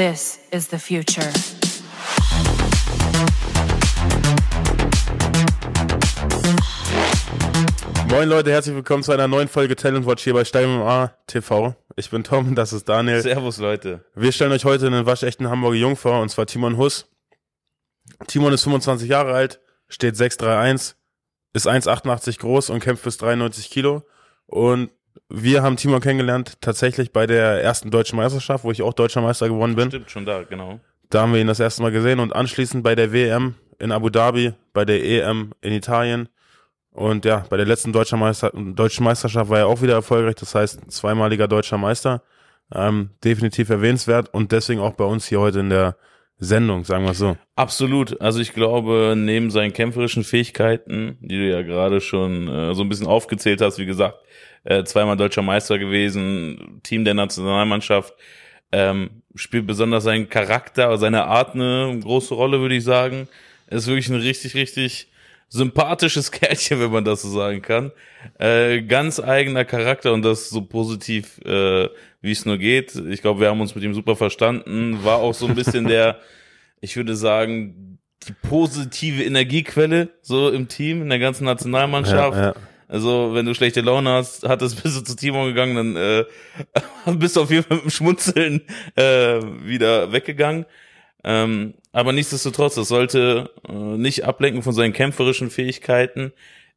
This is the future. Moin Leute, herzlich willkommen zu einer neuen Folge Talent Watch hier bei Stein A TV. Ich bin Tom, das ist Daniel. Servus Leute. Wir stellen euch heute einen waschechten Hamburger Jung vor, und zwar Timon Huss. Timon ist 25 Jahre alt, steht 6'3'1, ist 1,88 groß und kämpft bis 93 Kilo. Und wir haben Timon kennengelernt, tatsächlich bei der ersten deutschen Meisterschaft, wo ich auch deutscher Meister geworden bin. Stimmt schon da, genau. Da haben wir ihn das erste Mal gesehen und anschließend bei der WM in Abu Dhabi, bei der EM in Italien und ja, bei der letzten deutschen, Meister, deutschen Meisterschaft war er auch wieder erfolgreich, das heißt zweimaliger deutscher Meister. Ähm, definitiv erwähnenswert und deswegen auch bei uns hier heute in der Sendung, sagen wir so. Absolut. Also ich glaube, neben seinen kämpferischen Fähigkeiten, die du ja gerade schon äh, so ein bisschen aufgezählt hast, wie gesagt, äh, zweimal deutscher Meister gewesen, Team der Nationalmannschaft, ähm, spielt besonders sein Charakter, seine Art eine große Rolle, würde ich sagen. Er ist wirklich ein richtig, richtig sympathisches Kerlchen, wenn man das so sagen kann. Äh, ganz eigener Charakter und das so positiv, äh, wie es nur geht. Ich glaube, wir haben uns mit ihm super verstanden. War auch so ein bisschen der, ich würde sagen, die positive Energiequelle so im Team, in der ganzen Nationalmannschaft. Ja, ja. Also, wenn du schlechte Laune hast, hattest, bist du zu Timo gegangen, dann äh, bist du auf jeden Fall mit dem Schmunzeln äh, wieder weggegangen. Ähm, aber nichtsdestotrotz, das sollte äh, nicht ablenken von seinen kämpferischen Fähigkeiten.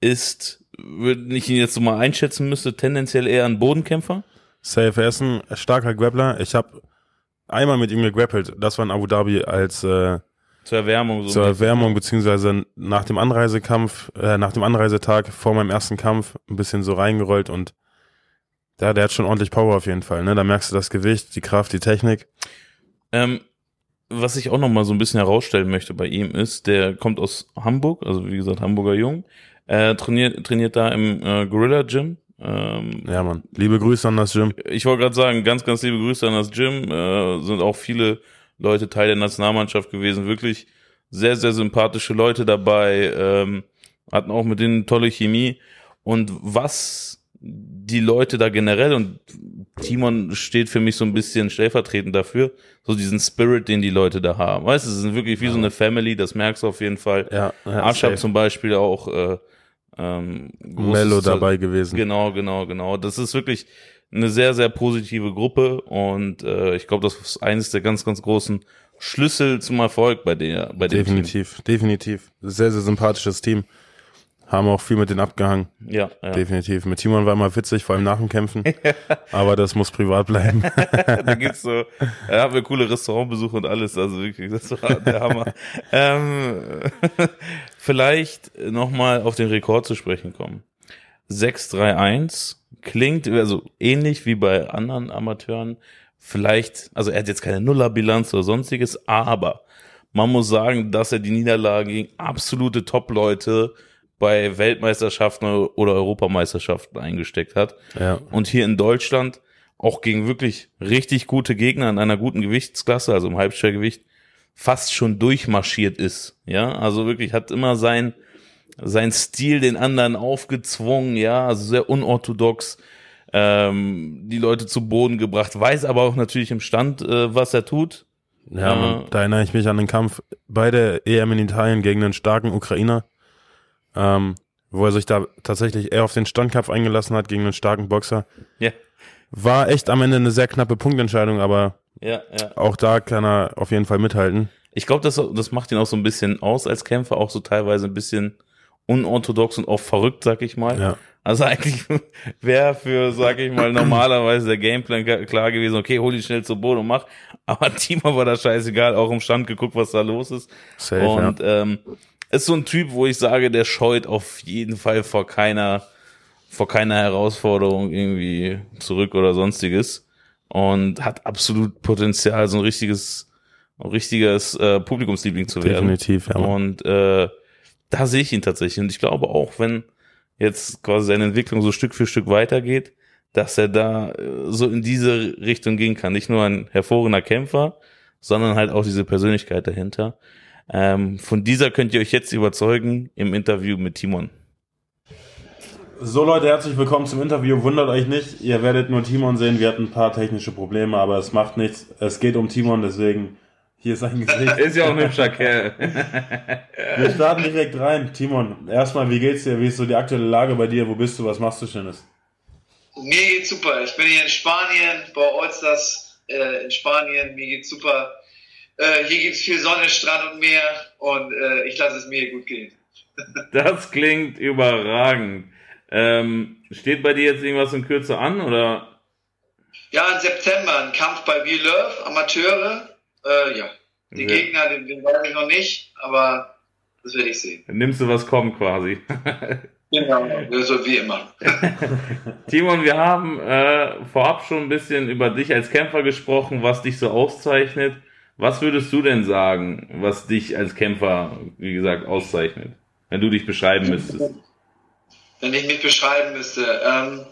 Ist, wenn ich ihn jetzt so mal einschätzen müsste, tendenziell eher ein Bodenkämpfer. Safe, ist ein starker Grappler. Ich habe einmal mit ihm gegrappelt. Das war in Abu Dhabi als äh, zur Erwärmung. So zur Erwärmung, beziehungsweise nach dem Anreisekampf, äh, nach dem Anreisetag vor meinem ersten Kampf ein bisschen so reingerollt und ja, der hat schon ordentlich Power auf jeden Fall. Ne? Da merkst du das Gewicht, die Kraft, die Technik. Ähm, was ich auch noch mal so ein bisschen herausstellen möchte bei ihm ist, der kommt aus Hamburg, also wie gesagt Hamburger Jung, äh, trainiert trainiert da im äh, Gorilla Gym. Ähm, ja, Mann. Liebe Grüße an das Gym. Ich wollte gerade sagen, ganz, ganz liebe Grüße an das Gym. Äh, sind auch viele Leute Teil der Nationalmannschaft gewesen. Wirklich sehr, sehr sympathische Leute dabei. Ähm, hatten auch mit denen tolle Chemie. Und was die Leute da generell und Timon steht für mich so ein bisschen stellvertretend dafür, so diesen Spirit, den die Leute da haben. Weißt du, es sind wirklich wie so eine Family, das merkst du auf jeden Fall. Ja, ja Ashab zum Beispiel auch äh, ähm, Mello dabei gewesen. Genau, genau, genau. Das ist wirklich eine sehr, sehr positive Gruppe und äh, ich glaube, das ist eines der ganz, ganz großen Schlüssel zum Erfolg bei der, bei dem Definitiv, Team. definitiv. Sehr, sehr sympathisches Team. Haben auch viel mit denen abgehangen. Ja, ja. Definitiv. Mit Timon war immer witzig, vor allem nach dem Kämpfen. Aber das muss privat bleiben. da gibt's so, da haben wir coole Restaurantbesuche und alles. Also wirklich, das war der Hammer. ähm, vielleicht nochmal auf den Rekord zu sprechen kommen. 631 klingt also ähnlich wie bei anderen Amateuren. Vielleicht, also er hat jetzt keine Nullerbilanz oder sonstiges, aber man muss sagen, dass er die Niederlagen gegen absolute Top-Leute bei Weltmeisterschaften oder Europameisterschaften eingesteckt hat. Ja. Und hier in Deutschland auch gegen wirklich richtig gute Gegner in einer guten Gewichtsklasse, also im Halbschwergewicht, fast schon durchmarschiert ist. Ja, also wirklich hat immer sein, sein Stil den anderen aufgezwungen, ja, also sehr unorthodox, ähm, die Leute zu Boden gebracht, weiß aber auch natürlich im Stand, äh, was er tut. Ja, äh, da erinnere ich mich an den Kampf bei der EM in Italien gegen einen starken Ukrainer ähm, wo er sich da tatsächlich eher auf den Standkampf eingelassen hat gegen einen starken Boxer. Ja. War echt am Ende eine sehr knappe Punktentscheidung, aber ja, ja. auch da kann er auf jeden Fall mithalten. Ich glaube, das, das macht ihn auch so ein bisschen aus als Kämpfer, auch so teilweise ein bisschen unorthodox und auch verrückt, sag ich mal. Ja. Also eigentlich wäre für, sag ich mal, normalerweise der Gameplan klar gewesen, okay, hol ihn schnell zu Boden und mach. Aber Timo war da scheißegal, auch im Stand geguckt, was da los ist. Safe, und ja. ähm, ist so ein Typ, wo ich sage, der scheut auf jeden Fall vor keiner, vor keiner Herausforderung irgendwie zurück oder sonstiges und hat absolut Potenzial, so ein richtiges, ein richtiges äh, Publikumsliebling zu werden. Definitiv, ja. Und äh, da sehe ich ihn tatsächlich. Und ich glaube auch, wenn jetzt quasi seine Entwicklung so Stück für Stück weitergeht, dass er da äh, so in diese Richtung gehen kann. Nicht nur ein hervorragender Kämpfer, sondern halt auch diese Persönlichkeit dahinter. Ähm, von dieser könnt ihr euch jetzt überzeugen im Interview mit Timon. So Leute, herzlich willkommen zum Interview. Wundert euch nicht, ihr werdet nur Timon sehen. Wir hatten ein paar technische Probleme, aber es macht nichts. Es geht um Timon, deswegen hier ist sein Gesicht. Ist ja auch ein hübscher Kerl. Wir starten direkt rein. Timon, erstmal, wie geht's dir? Wie ist so die aktuelle Lage bei dir? Wo bist du? Was machst du Schönes? Mir geht's super. Ich bin hier in Spanien, bei Olsters äh, in Spanien. Mir geht's super. Äh, hier gibt's viel Sonne, Strand und Meer und äh, ich lasse es mir gut gehen. Das klingt überragend. Ähm, steht bei dir jetzt irgendwas in Kürze an oder? Ja, im September ein Kampf bei We Love, Amateure. Äh, ja, den Ja. Gegner, den, den weiß ich noch nicht, aber das werde ich sehen. Dann nimmst du, was kommt quasi. Genau, so wie immer. Timon, wir haben äh, vorab schon ein bisschen über dich als Kämpfer gesprochen, was dich so auszeichnet. Was würdest du denn sagen, was dich als Kämpfer, wie gesagt, auszeichnet? Wenn du dich beschreiben müsstest. wenn ich mich beschreiben müsste. Ähm,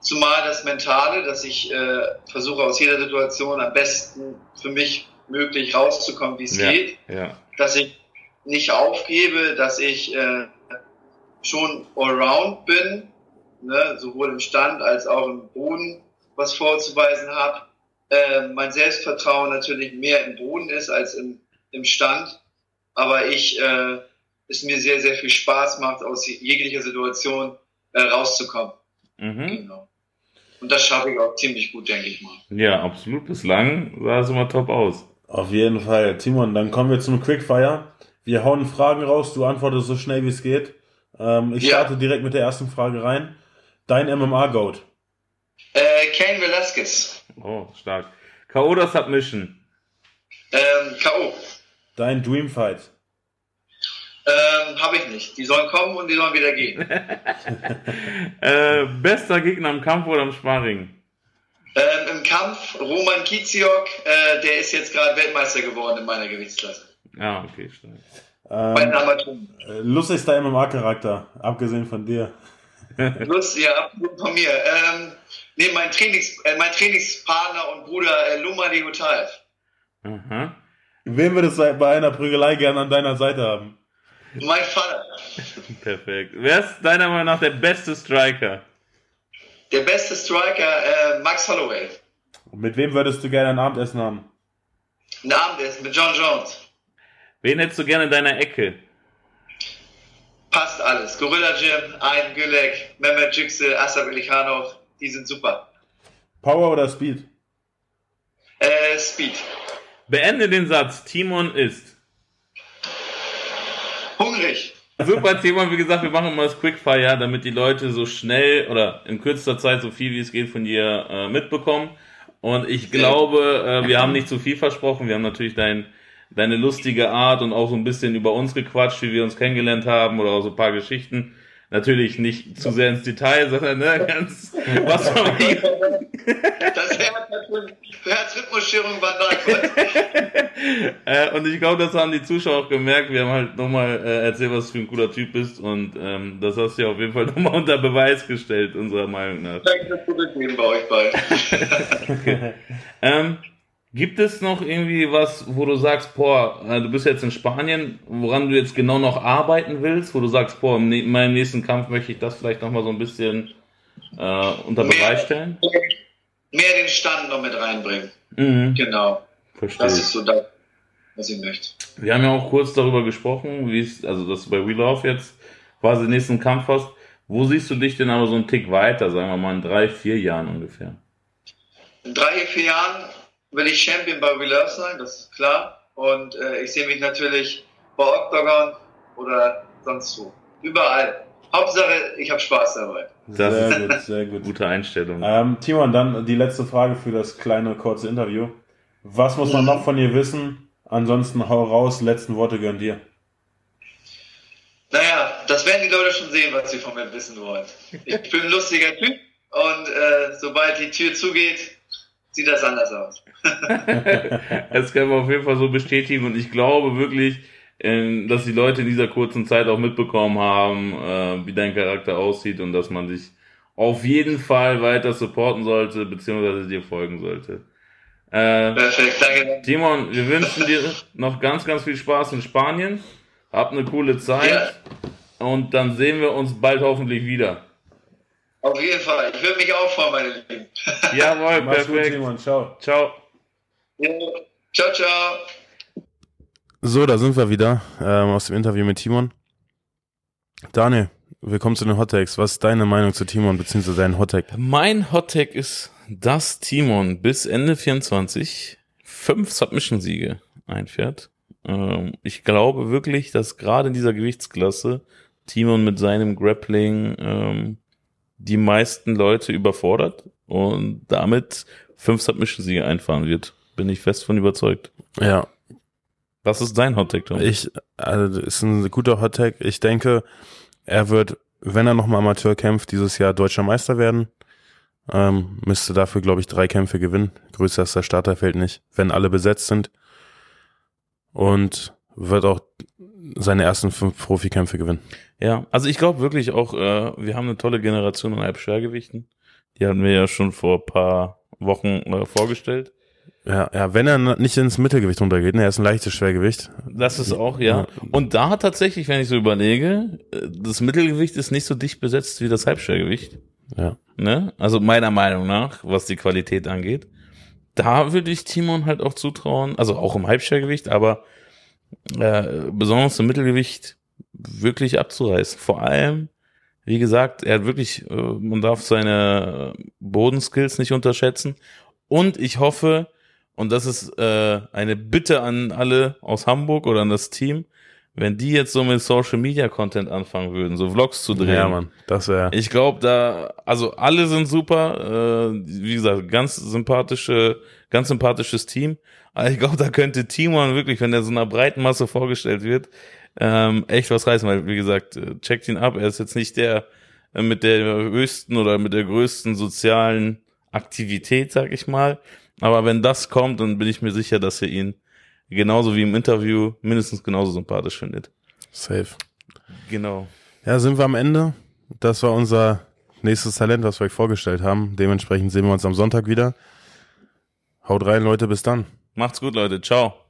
zumal das Mentale, dass ich äh, versuche aus jeder Situation am besten für mich möglich rauszukommen, wie es Ja, geht. ja. Dass ich nicht aufgebe, dass ich äh, schon allround bin, ne, sowohl im Stand als auch im Boden was vorzuweisen habe. Äh, mein Selbstvertrauen natürlich mehr im Boden ist als im, im Stand, aber ich äh, es mir sehr, sehr viel Spaß macht, aus jeglicher Situation äh, rauszukommen. Mhm. Genau. Und das schaffe ich auch ziemlich gut, denke ich mal. Ja, absolut. Bislang sah es immer top aus. Auf jeden Fall. Timon, dann kommen wir zum Quickfire. Wir hauen Fragen raus, du antwortest so schnell wie es geht. Ähm, ich Ja. starte direkt mit der ersten Frage rein. Dein MMA-Goat. Äh, Kane Velasquez, Oh, stark. K.O. oder Submission? ähm, K.O. Dein Dreamfight. Ähm, habe ich nicht. Die sollen kommen und die sollen wieder gehen. Äh, bester Gegner im Kampf oder im Sparring? Ähm, Im Kampf Roman Kiziok, äh, der ist jetzt gerade Weltmeister geworden in meiner Gewichtsklasse. Ah, okay, den Ähm, Amateuren. äh, lustigster MMA-Charakter, abgesehen von dir. Lust, ja, absolut von mir. Ähm, nee, mein, Trainings, äh, mein Trainingspartner und Bruder äh, Luma Degotaev. Aha. Wen würdest du bei einer Prügelei gerne an deiner Seite haben? Mein Vater. Perfekt. Wer ist deiner Meinung nach der beste Striker? Der beste Striker, äh, Max Holloway. Und mit wem würdest du gerne ein Abendessen haben? Ein Abendessen mit John Jones. Wen hättest du gerne in deiner Ecke? Passt alles. Gorilla Jim, Ayn Gülek, Mehmet Yüksel, Asaf Ilikhanov, die sind super. Power oder Speed? Äh, Speed. Beende den Satz. Timon ist. Hungrig. Super, Timon. Wie gesagt, wir machen immer das Quickfire, damit die Leute so schnell oder in kürzester Zeit so viel wie es geht von dir äh, mitbekommen. Und ich glaube, äh, wir haben nicht zu viel versprochen. Wir haben natürlich dein, deine lustige Art und auch so ein bisschen über uns gequatscht, wie wir uns kennengelernt haben oder auch so ein paar Geschichten. Natürlich nicht zu sehr ins Detail, sondern ne, ganz was von Das Herzrhythmusstörung war neu. Äh, und ich glaube, das haben die Zuschauer auch gemerkt. Wir haben halt nochmal äh, erzählt, was du für ein cooler Typ bist. Und ähm, das hast du ja auf jeden Fall nochmal unter Beweis gestellt, unserer Meinung nach. Danke fürs Zurücknehmen bei euch beiden. Ähm, gibt es noch irgendwie was, wo du sagst, boah, äh, du bist jetzt in Spanien, woran du jetzt genau noch arbeiten willst, wo du sagst, boah, in ne- in meinem nächsten Kampf möchte ich das vielleicht nochmal so ein bisschen äh, unter Beweis stellen? Mehr den Stand noch mit reinbringen. Mhm, Genau. verstehe Das ist so das, was ich möchte. Wir haben ja auch kurz darüber gesprochen, wie es, also dass du bei We Love jetzt quasi den nächsten Kampf hast. Wo siehst du dich denn aber so einen Tick weiter, sagen wir mal in drei, vier Jahren ungefähr? In drei, vier Jahren will ich Champion bei We Love sein, das ist klar. Und äh, ich sehe mich natürlich bei Octagon oder sonst wo. Überall. Hauptsache, ich habe Spaß dabei. Das sehr ist gut, sehr gut. Gute Einstellung. Ähm, Timon, dann die letzte Frage für das kleine, kurze Interview. Was muss man noch von dir wissen? Ansonsten hau raus, letzten Worte gehören dir. Naja, das werden die Leute schon sehen, was sie von mir wissen wollen. Ich bin ein lustiger Typ und äh, sobald die Tür zugeht, sieht das anders aus. Das können wir auf jeden Fall so bestätigen und ich glaube wirklich, ähm, dass die Leute in dieser kurzen Zeit auch mitbekommen haben, äh, wie dein Charakter aussieht und dass man dich auf jeden Fall weiter supporten sollte, beziehungsweise dir folgen sollte. Äh, Perfekt, danke. Timon, wir wünschen dir noch ganz, ganz viel Spaß in Spanien. Habt eine coole Zeit Ja. und dann sehen wir uns bald hoffentlich wieder. Auf jeden Fall. Ich würde mich auch freuen, meine Lieben. Jawohl, Mach's gut, perfekt. Simon. Ciao. Ciao. Ja. Ciao, ciao. So, da sind wir wieder ähm, aus dem Interview mit Timon. Daniel, willkommen zu den Hot Takes. Was ist deine Meinung zu Timon bzw. dein Hot Take? Mein Hot Take ist, dass Timon bis Ende 24 fünf Submission-Siege einfährt. Ähm, ich glaube wirklich, dass gerade in dieser Gewichtsklasse Timon mit seinem Grappling ähm, die meisten Leute überfordert und damit fünf Submission-Siege einfahren wird. Bin ich fest von überzeugt. Ja, Was ist dein Hot Take, Tom? ich, also ist ein guter Hot Take. Ich denke, er wird, wenn er nochmal Amateur kämpft, dieses Jahr deutscher Meister werden. Ähm, müsste dafür, glaube ich, drei Kämpfe gewinnen. Größer ist das Starterfeld nicht, wenn alle besetzt sind. Und wird auch seine ersten fünf Profikämpfe gewinnen. Ja, also ich glaube wirklich auch, äh, wir haben eine tolle Generation an Halbschwergewichten. Die hatten wir ja schon vor ein paar Wochen äh, vorgestellt. Ja, ja, wenn er nicht ins Mittelgewicht runtergeht, ne, er ist ein leichtes Schwergewicht. Das ist auch, ja. Ja. Und da tatsächlich, wenn ich so überlege, äh, das Mittelgewicht ist nicht so dicht besetzt wie das Halbschwergewicht. Ja. Ne? Also meiner Meinung nach, was die Qualität angeht. Da würde ich Timon halt auch zutrauen, also auch im Halbschwergewicht, aber äh, besonders im Mittelgewicht wirklich abzureißen. Vor allem, wie gesagt, er hat wirklich, äh, man darf seine Bodenskills nicht unterschätzen. Und ich hoffe, und das ist äh, eine Bitte an alle aus Hamburg oder an das Team, wenn die jetzt so mit Social Media Content anfangen würden, so Vlogs zu drehen. Ja, Mann, das wäre. Ich glaube, da, also alle sind super. Äh, wie gesagt, ganz sympathische, ganz sympathisches Team. Aber ich glaube, da könnte Timon wirklich, wenn er so einer breiten Masse vorgestellt wird, ähm, echt was reißen. Weil, wie gesagt, äh, checkt ihn ab. Er ist jetzt nicht der äh, mit der höchsten oder mit der größten sozialen Aktivität, sag ich mal. Aber wenn das kommt, dann bin ich mir sicher, dass ihr ihn genauso wie im Interview mindestens genauso sympathisch findet. Safe. Genau. Ja, sind wir am Ende. Das war unser nächstes Talent, was wir euch vorgestellt haben. Dementsprechend sehen wir uns am Sonntag wieder. Haut rein, Leute, bis dann. Macht's gut, Leute. Ciao.